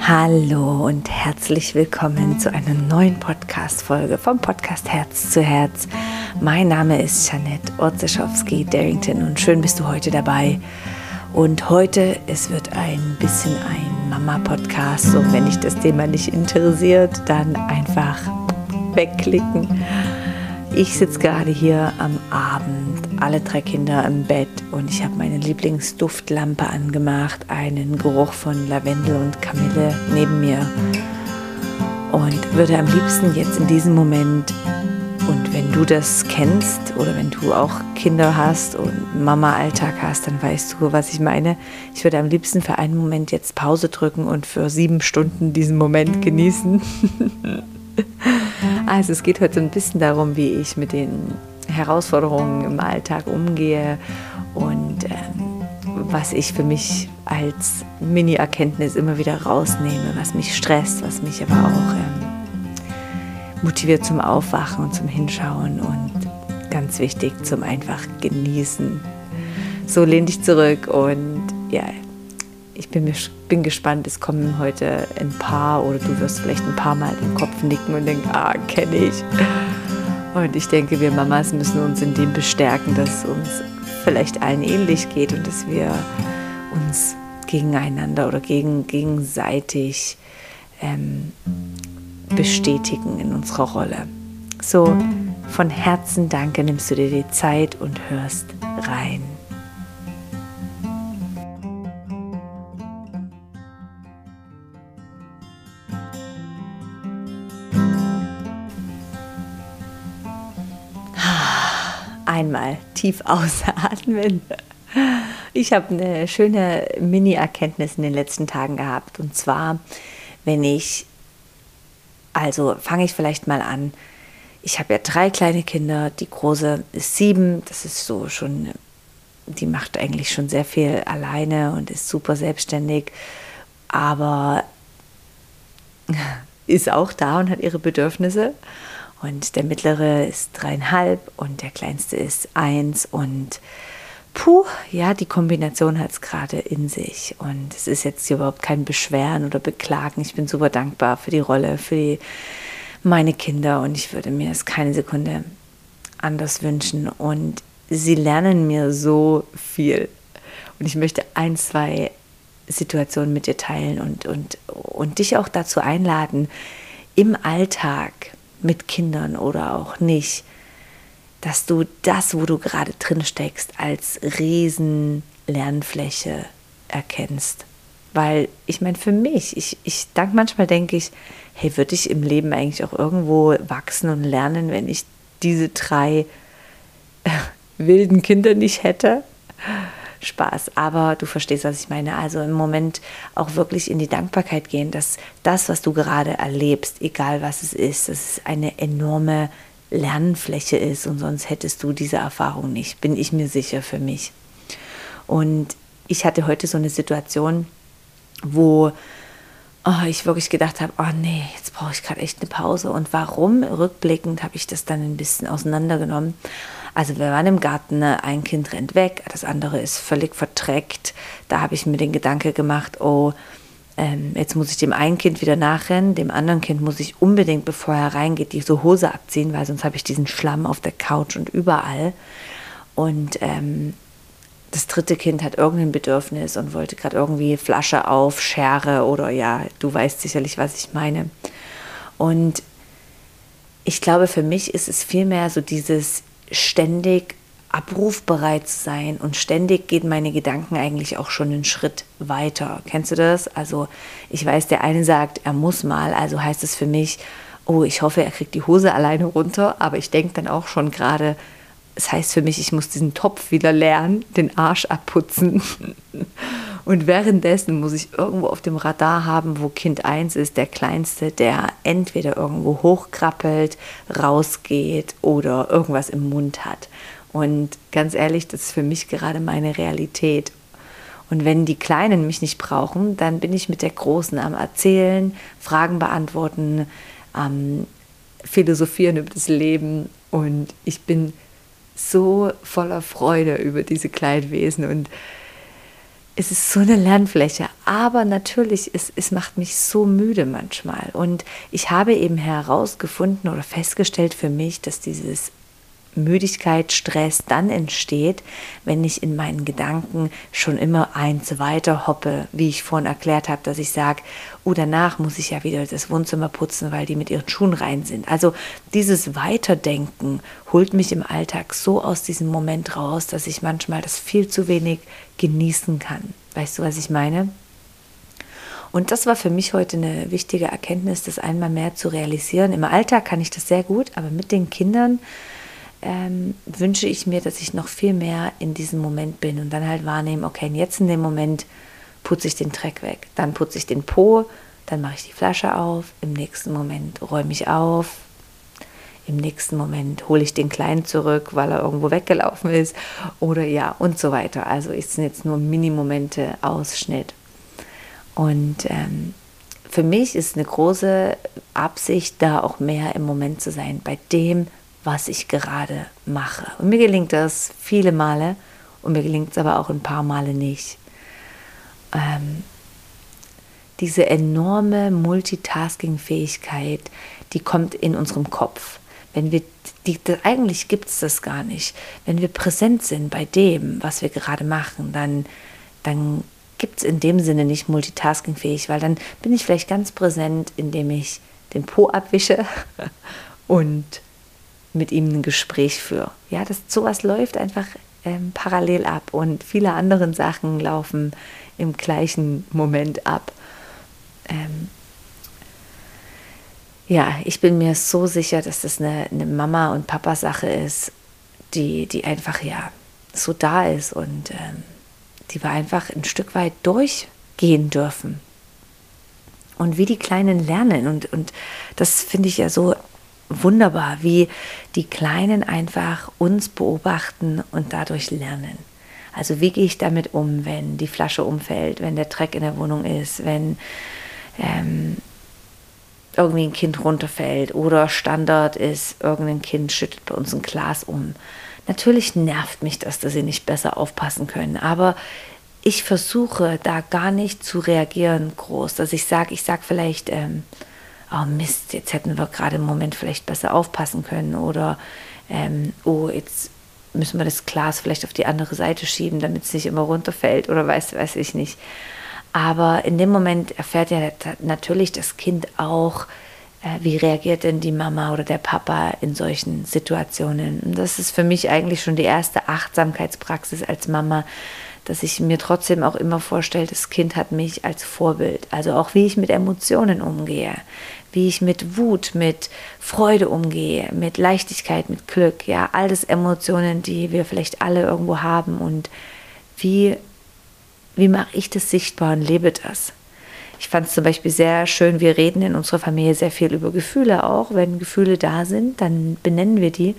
Hallo und herzlich willkommen zu einer neuen Podcast-Folge vom Podcast Herz zu Herz. Mein Name ist Janette Orzeschowski-Darrington und schön bist du heute dabei. Und heute, es wird ein bisschen ein Mama-Podcast. Und wenn dich das Thema nicht interessiert, dann einfach wegklicken. Ich sitze gerade hier am Abend, alle drei Kinder im Bett und ich habe meine Lieblingsduftlampe angemacht, einen Geruch von Lavendel und Kamille neben mir und würde am liebsten jetzt in diesem Moment und wenn du das kennst oder wenn du auch Kinder hast und Mama-Alltag hast, dann weißt du, was ich meine. Ich würde am liebsten für einen Moment jetzt Pause drücken und für sieben Stunden diesen Moment genießen. Also es geht heute ein bisschen darum, wie ich mit den Herausforderungen im Alltag umgehe und ähm, was ich für mich als Mini-Erkenntnis immer wieder rausnehme, was mich stresst, was mich aber auch ähm, motiviert zum Aufwachen und zum Hinschauen und ganz wichtig zum einfach genießen. So lehn dich zurück und ja, ich bin, bin gespannt, es kommen heute ein paar oder du wirst vielleicht ein paar Mal den Kopf nicken und denken, ah, kenne ich. Und ich denke, wir Mamas müssen uns in dem bestärken, dass uns vielleicht allen ähnlich geht und dass wir uns gegeneinander oder gegen, gegenseitig ähm, bestätigen in unserer Rolle. So, von Herzen danke, nimmst du dir die Zeit und hörst rein. Einmal tief ausatmen. Ich habe eine schöne Mini-Erkenntnis in den letzten Tagen gehabt. Und zwar, wenn ich, also fange ich vielleicht mal an. Ich habe ja drei kleine Kinder. Die große ist sieben. Das ist so schon, die macht eigentlich schon sehr viel alleine und ist super selbstständig. Aber ist auch da und hat ihre Bedürfnisse. Und der mittlere ist dreieinhalb und der kleinste ist eins. Und puh, ja, die Kombination hat es gerade in sich. Und es ist jetzt überhaupt kein Beschweren oder Beklagen. Ich bin super dankbar für die Rolle, für die, meine Kinder. Und ich würde mir es keine Sekunde anders wünschen. Und sie lernen mir so viel. Und ich möchte ein, zwei Situationen mit dir teilen und, und, und dich auch dazu einladen, im Alltag mit Kindern oder auch nicht, dass du das, wo du gerade drin steckst, als riesen Lernfläche erkennst. Weil ich meine, für mich, ich, ich dank manchmal denke ich, hey, würde ich im Leben eigentlich auch irgendwo wachsen und lernen, wenn ich diese drei äh, wilden Kinder nicht hätte? Spaß. Aber du verstehst, was ich meine. Also im Moment auch wirklich in die Dankbarkeit gehen, dass das, was du gerade erlebst, egal was es ist, dass es eine enorme Lernfläche ist und sonst hättest du diese Erfahrung nicht, bin ich mir sicher für mich. Und ich hatte heute so eine Situation, wo oh, ich wirklich gedacht habe, oh nee, jetzt brauche ich gerade echt eine Pause. Und warum? Rückblickend habe ich das dann ein bisschen auseinandergenommen. Also wir waren im Garten, ne? ein Kind rennt weg, das andere ist völlig verdreckt. Da habe ich mir den Gedanke gemacht, oh, ähm, jetzt muss ich dem einen Kind wieder nachrennen, dem anderen Kind muss ich unbedingt, bevor er reingeht, die Hose abziehen, weil sonst habe ich diesen Schlamm auf der Couch und überall. Und ähm, das dritte Kind hat irgendein Bedürfnis und wollte gerade irgendwie Flasche auf, Schere oder ja, du weißt sicherlich, was ich meine. Und ich glaube, für mich ist es vielmehr so dieses ständig abrufbereit sein und ständig gehen meine Gedanken eigentlich auch schon einen Schritt weiter. Kennst du das? Also ich weiß, der eine sagt, er muss mal, also heißt es für mich, oh, ich hoffe, er kriegt die Hose alleine runter, aber ich denke dann auch schon gerade, das heißt für mich, ich muss diesen Topf wieder lernen, den Arsch abputzen. Und währenddessen muss ich irgendwo auf dem Radar haben, wo Kind 1 ist, der Kleinste, der entweder irgendwo hochkrabbelt, rausgeht oder irgendwas im Mund hat. Und ganz ehrlich, das ist für mich gerade meine Realität. Und wenn die Kleinen mich nicht brauchen, dann bin ich mit der Großen am Erzählen, Fragen beantworten, am Philosophieren über das Leben. Und ich bin so voller Freude über diese Kleinwesen und es ist so eine Lernfläche. Aber natürlich, es, es macht mich so müde manchmal. Und ich habe eben herausgefunden oder festgestellt für mich, dass dieses Müdigkeit, Stress dann entsteht, wenn ich in meinen Gedanken schon immer eins weiter hoppe, wie ich vorhin erklärt habe, dass ich sage, oh, danach muss ich ja wieder das Wohnzimmer putzen, weil die mit ihren Schuhen rein sind. Also dieses Weiterdenken holt mich im Alltag so aus diesem Moment raus, dass ich manchmal das viel zu wenig genießen kann. Weißt du, was ich meine? Und das war für mich heute eine wichtige Erkenntnis, das einmal mehr zu realisieren. Im Alltag kann ich das sehr gut, aber mit den Kindern ähm, wünsche ich mir, dass ich noch viel mehr in diesem Moment bin und dann halt wahrnehme, okay, jetzt in dem Moment putze ich den Dreck weg, dann putze ich den Po, dann mache ich die Flasche auf, im nächsten Moment räume ich auf, im nächsten Moment hole ich den Kleinen zurück, weil er irgendwo weggelaufen ist oder ja und so weiter. Also es sind jetzt nur Mini-Momente Ausschnitt. Und ähm, für mich ist eine große Absicht, da auch mehr im Moment zu sein, bei dem, was ich gerade mache. Und mir gelingt das viele Male und mir gelingt es aber auch ein paar Male nicht. Ähm, diese enorme Multitasking-Fähigkeit, die kommt in unserem Kopf. Wenn wir, die, eigentlich gibt es das gar nicht. Wenn wir präsent sind bei dem, was wir gerade machen, dann, dann gibt es in dem Sinne nicht multitasking-fähig, weil dann bin ich vielleicht ganz präsent, indem ich den Po abwische und mit ihm ein Gespräch führe. Ja, das sowas läuft einfach ähm, parallel ab und viele andere Sachen laufen im gleichen Moment ab. Ähm, ja, ich bin mir so sicher, dass das eine, eine Mama- und Papa-Sache ist, die, die einfach ja so da ist und ähm, die wir einfach ein Stück weit durchgehen dürfen. Und wie die Kleinen lernen. Und, und das finde ich ja so wunderbar, wie die Kleinen einfach uns beobachten und dadurch lernen. Also wie gehe ich damit um, wenn die Flasche umfällt, wenn der Dreck in der Wohnung ist, wenn ähm, irgendwie ein Kind runterfällt oder Standard ist, irgendein Kind schüttet bei uns ein Glas um. Natürlich nervt mich das, dass sie nicht besser aufpassen können, aber ich versuche da gar nicht zu reagieren groß, dass ich sage, ich sage vielleicht, ähm, oh Mist, jetzt hätten wir gerade im Moment vielleicht besser aufpassen können oder ähm, oh, jetzt müssen wir das Glas vielleicht auf die andere Seite schieben, damit es nicht immer runterfällt oder weiß, weiß ich nicht. Aber in dem Moment erfährt ja natürlich das Kind auch, äh, wie reagiert denn die Mama oder der Papa in solchen Situationen. Und das ist für mich eigentlich schon die erste Achtsamkeitspraxis als Mama, dass ich mir trotzdem auch immer vorstelle, das Kind hat mich als Vorbild. Also auch wie ich mit Emotionen umgehe, wie ich mit Wut, mit Freude umgehe, mit Leichtigkeit, mit Glück, ja, all das Emotionen, die wir vielleicht alle irgendwo haben und wie, wie mache ich das sichtbar und lebe das. Ich fand es zum Beispiel sehr schön, wir reden in unserer Familie sehr viel über Gefühle auch. Wenn Gefühle da sind, dann benennen wir die.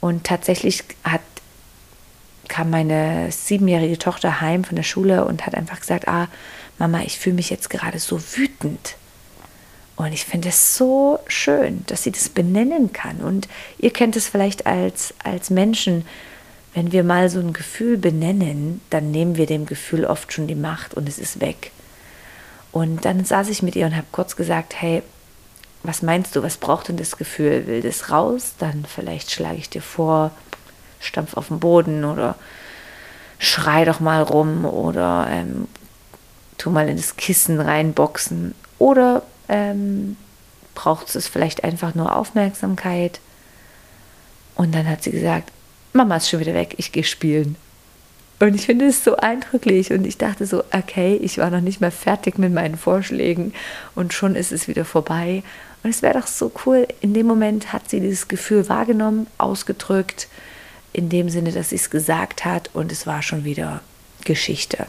Und tatsächlich hat, kam meine siebenjährige Tochter heim von der Schule und hat einfach gesagt, ah, Mama, ich fühle mich jetzt gerade so wütend. Und ich finde es so schön, dass sie das benennen kann. Und ihr kennt es vielleicht als, als Menschen, wenn wir mal so ein Gefühl benennen, dann nehmen wir dem Gefühl oft schon die Macht und es ist weg. Und dann saß ich mit ihr und habe kurz gesagt, hey, was meinst du, was braucht denn das Gefühl? Will das raus? Dann vielleicht schlage ich dir vor, stampf auf den Boden oder schrei doch mal rum oder ähm, tu mal in das Kissen reinboxen. Oder ähm, braucht es vielleicht einfach nur Aufmerksamkeit. Und dann hat sie gesagt, Mama ist schon wieder weg, ich gehe spielen. Und ich finde es so eindrücklich und ich dachte so, okay, ich war noch nicht mal fertig mit meinen Vorschlägen und schon ist es wieder vorbei. Und es wäre doch so cool, in dem Moment hat sie dieses Gefühl wahrgenommen, ausgedrückt, in dem Sinne, dass sie es gesagt hat und es war schon wieder Geschichte.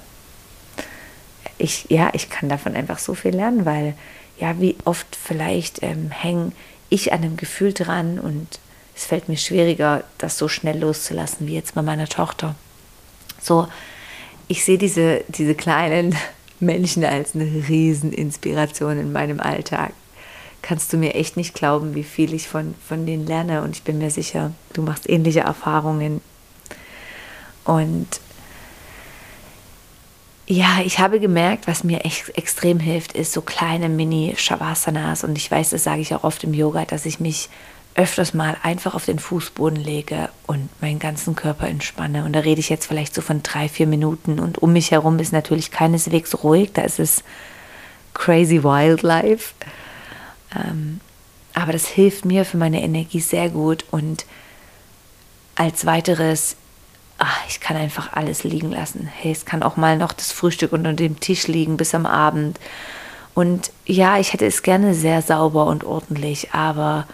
Ich, ja, ich kann davon einfach so viel lernen, weil ja, wie oft vielleicht ähm, hänge ich an einem Gefühl dran und es fällt mir schwieriger, das so schnell loszulassen wie jetzt bei meiner Tochter. So, ich sehe diese, diese kleinen Menschen als eine Rieseninspiration in meinem Alltag. Kannst du mir echt nicht glauben, wie viel ich von, von denen lerne und ich bin mir sicher, du machst ähnliche Erfahrungen. Und ja, ich habe gemerkt, was mir echt extrem hilft, ist so kleine Mini-Shavasanas. Und ich weiß, das sage ich auch oft im Yoga, dass ich mich öfters mal einfach auf den Fußboden lege und meinen ganzen Körper entspanne. Und da rede ich jetzt vielleicht so von drei, vier Minuten. Und um mich herum ist natürlich keineswegs ruhig, da ist es crazy wildlife. Ähm, aber das hilft mir für meine Energie sehr gut. Und als weiteres ach, ich kann einfach alles liegen lassen. Hey, es kann auch mal noch das Frühstück unter dem Tisch liegen bis am Abend. Und ja, ich hätte es gerne sehr sauber und ordentlich, aber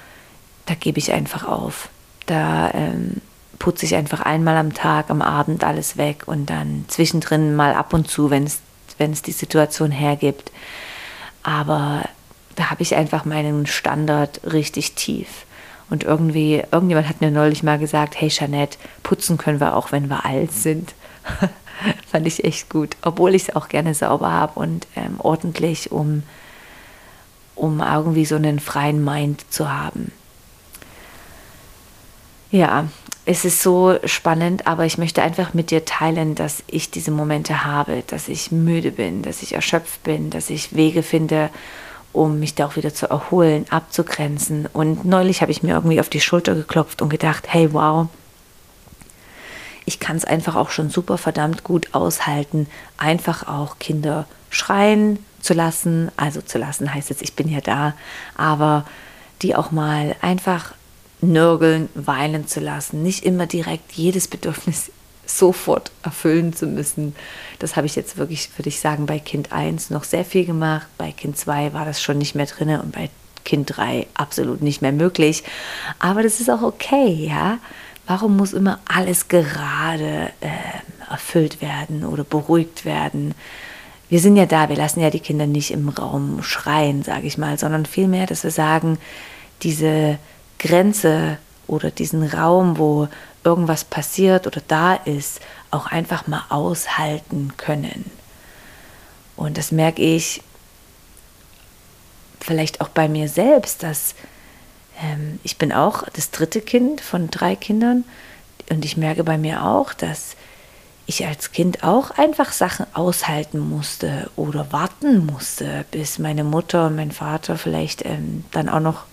da gebe ich einfach auf. Da ähm, putze ich einfach einmal am Tag, am Abend alles weg und dann zwischendrin mal ab und zu, wenn es die Situation hergibt. Aber da habe ich einfach meinen Standard richtig tief. Und irgendwie, irgendjemand hat mir neulich mal gesagt, hey Jeanette, putzen können wir auch, wenn wir alt sind. Fand ich echt gut, obwohl ich es auch gerne sauber habe und ähm, ordentlich, um, um irgendwie so einen freien Mind zu haben. Ja, es ist so spannend, aber ich möchte einfach mit dir teilen, dass ich diese Momente habe, dass ich müde bin, dass ich erschöpft bin, dass ich Wege finde, um mich da auch wieder zu erholen, abzugrenzen. Und neulich habe ich mir irgendwie auf die Schulter geklopft und gedacht, hey, wow, ich kann es einfach auch schon super verdammt gut aushalten, einfach auch Kinder schreien zu lassen. Also zu lassen heißt jetzt, ich bin ja da, aber die auch mal einfach nörgeln, weinen zu lassen, nicht immer direkt jedes Bedürfnis sofort erfüllen zu müssen. Das habe ich jetzt wirklich, würde ich sagen, bei Kind 1 noch sehr viel gemacht. Bei Kind 2 war das schon nicht mehr drin und bei Kind 3 absolut nicht mehr möglich. Aber das ist auch okay, ja. Warum muss immer alles gerade äh, erfüllt werden oder beruhigt werden? Wir sind ja da, wir lassen ja die Kinder nicht im Raum schreien, sage ich mal, sondern vielmehr, dass wir sagen, diese Grenze oder diesen Raum, wo irgendwas passiert oder da ist, auch einfach mal aushalten können. Und das merke ich vielleicht auch bei mir selbst, dass ähm, ich bin auch das dritte Kind von drei Kindern und ich merke bei mir auch, dass ich als Kind auch einfach Sachen aushalten musste oder warten musste, bis meine Mutter und mein Vater vielleicht ähm, dann auch noch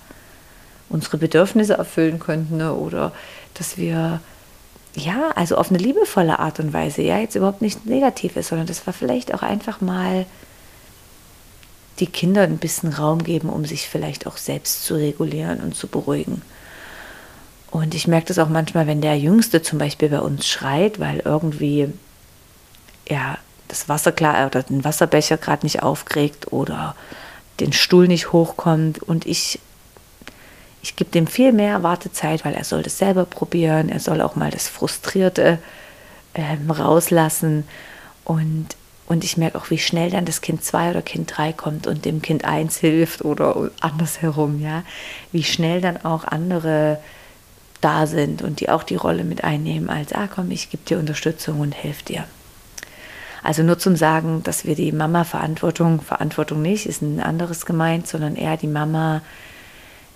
unsere Bedürfnisse erfüllen könnten ne? oder dass wir ja, also auf eine liebevolle Art und Weise, ja, jetzt überhaupt nicht negativ ist, sondern das war vielleicht auch einfach mal die Kinder ein bisschen Raum geben, um sich vielleicht auch selbst zu regulieren und zu beruhigen. Und ich merke das auch manchmal, wenn der Jüngste zum Beispiel bei uns schreit, weil irgendwie ja das Wasser klar oder den Wasserbecher gerade nicht aufkriegt oder den Stuhl nicht hochkommt und ich ich gebe dem viel mehr Wartezeit, weil er soll das selber probieren. Er soll auch mal das Frustrierte ähm, rauslassen. Und, und ich merke auch, wie schnell dann das Kind 2 oder Kind 3 kommt und dem Kind 1 hilft oder andersherum, ja. Wie schnell dann auch andere da sind und die auch die Rolle mit einnehmen, als, ah komm, ich gebe dir Unterstützung und helfe dir. Also nur zum Sagen, dass wir die Mama Verantwortung, Verantwortung nicht, ist ein anderes gemeint, sondern eher die Mama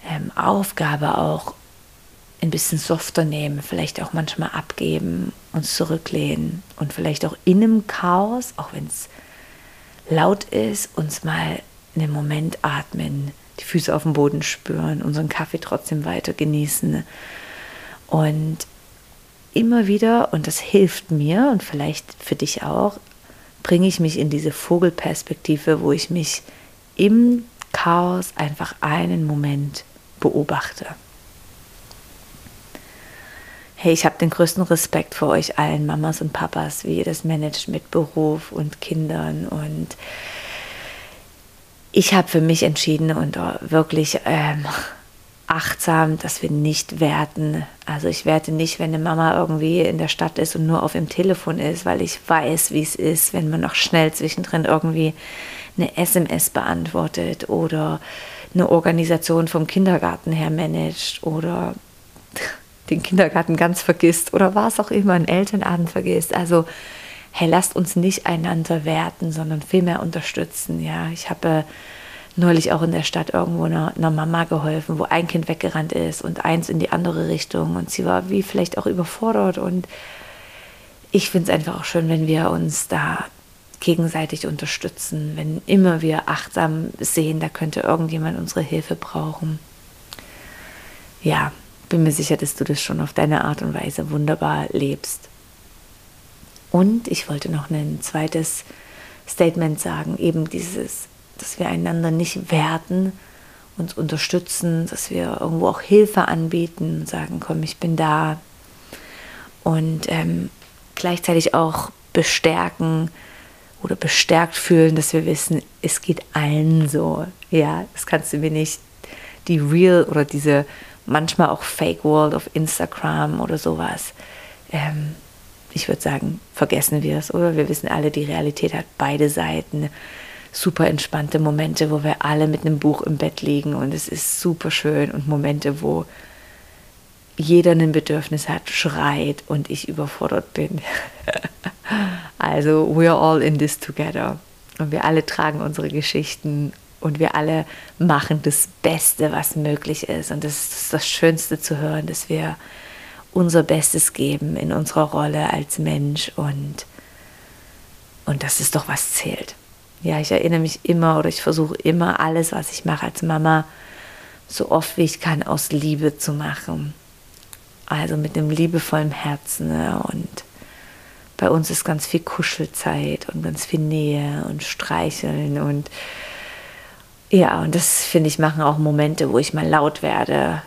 ähm, Aufgabe auch ein bisschen softer nehmen, vielleicht auch manchmal abgeben, uns zurücklehnen und vielleicht auch in einem Chaos, auch wenn es laut ist, uns mal einen Moment atmen, die Füße auf dem Boden spüren, unseren Kaffee trotzdem weiter genießen. Und immer wieder, und das hilft mir und vielleicht für dich auch, bringe ich mich in diese Vogelperspektive, wo ich mich im Chaos einfach einen Moment beobachte. Hey, ich habe den größten Respekt vor euch allen Mamas und Papas, wie ihr das managt mit Beruf und Kindern. Und ich habe für mich entschieden und wirklich ähm, achtsam, dass wir nicht werten. Also ich werte nicht, wenn eine Mama irgendwie in der Stadt ist und nur auf dem Telefon ist, weil ich weiß, wie es ist, wenn man noch schnell zwischendrin irgendwie eine SMS beantwortet oder eine Organisation vom Kindergarten her managt oder den Kindergarten ganz vergisst oder was auch immer, einen Elternabend vergisst. Also, hey, lasst uns nicht einander werten, sondern vielmehr unterstützen. Ja, ich habe äh, neulich auch in der Stadt irgendwo einer, einer, Mama geholfen, wo ein Kind weggerannt ist und eins in die andere Richtung und sie war wie vielleicht auch überfordert und ich finde es einfach auch schön, wenn wir uns da gegenseitig unterstützen, wenn immer wir achtsam sehen, da könnte irgendjemand unsere Hilfe brauchen. Ja, bin mir sicher, dass du das schon auf deine Art und Weise wunderbar lebst. Und ich wollte noch ein zweites Statement sagen, eben dieses, dass wir einander nicht werten, uns unterstützen, dass wir irgendwo auch Hilfe anbieten, sagen, komm, ich bin da. Und ähm, gleichzeitig auch bestärken oder bestärkt fühlen, dass wir wissen, es geht allen so. Ja, das kannst du mir nicht die real oder diese manchmal auch Fake World auf Instagram oder sowas. Ähm, ich würde sagen, vergessen wir es, oder? Wir wissen alle, die Realität hat beide Seiten. Super entspannte Momente, wo wir alle mit einem Buch im Bett liegen und es ist super schön und Momente, wo jeder ein Bedürfnis hat, schreit und ich überfordert bin. also, we're all in this together. Und wir alle tragen unsere Geschichten und wir alle machen das Beste, was möglich ist. Und das ist das Schönste zu hören, dass wir unser Bestes geben in unserer Rolle als Mensch und, und das ist doch was zählt. Ja, ich erinnere mich immer oder ich versuche immer alles, was ich mache als Mama, so oft wie ich kann, aus Liebe zu machen. Also mit einem liebevollen Herzen. Ne? Und bei uns ist ganz viel Kuschelzeit und ganz viel Nähe und Streicheln und ja, und das finde ich machen auch Momente, wo ich mal laut werde,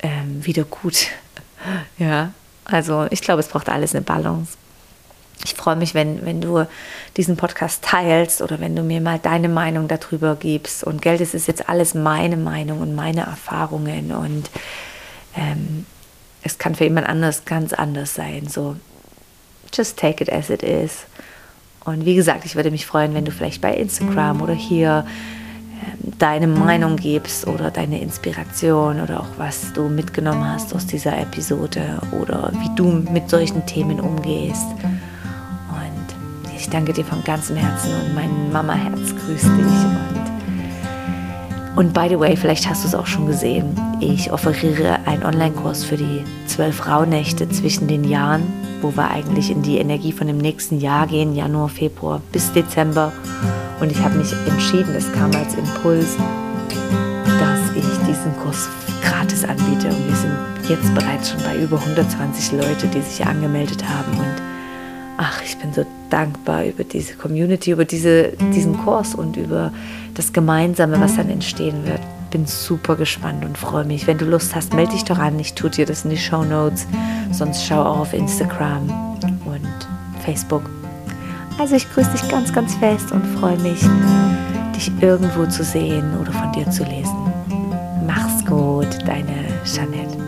ähm, wieder gut. ja, also ich glaube, es braucht alles eine Balance. Ich freue mich, wenn, wenn du diesen Podcast teilst oder wenn du mir mal deine Meinung darüber gibst. Und Geld ist jetzt alles meine Meinung und meine Erfahrungen. Und ähm, es kann für jemand anders ganz anders sein. So, just take it as it is. Und wie gesagt, ich würde mich freuen, wenn du vielleicht bei Instagram oder hier deine Meinung gibst oder deine Inspiration oder auch was du mitgenommen hast aus dieser Episode oder wie du mit solchen Themen umgehst. Und ich danke dir von ganzem Herzen und mein Mama-Herz grüßt dich. Und, und by the way, vielleicht hast du es auch schon gesehen, ich offeriere einen Online-Kurs für die zwölf Rauhnächte zwischen den Jahren, wo wir eigentlich in die Energie von dem nächsten Jahr gehen, Januar, Februar bis Dezember. Und ich habe mich entschieden, es kam als Impuls, dass ich diesen Kurs gratis anbiete. Und wir sind jetzt bereits schon bei über 120 Leute, die sich angemeldet haben. Und ach, ich bin so dankbar über diese Community, über diese, diesen Kurs und über das Gemeinsame, was dann entstehen wird. Bin super gespannt und freue mich. Wenn du Lust hast, melde dich doch an. Ich tue dir das in die Show Notes. Sonst schau auch auf Instagram und Facebook also ich grüße dich ganz, ganz fest und freue mich, dich irgendwo zu sehen oder von dir zu lesen. Mach's gut, deine Jeanette.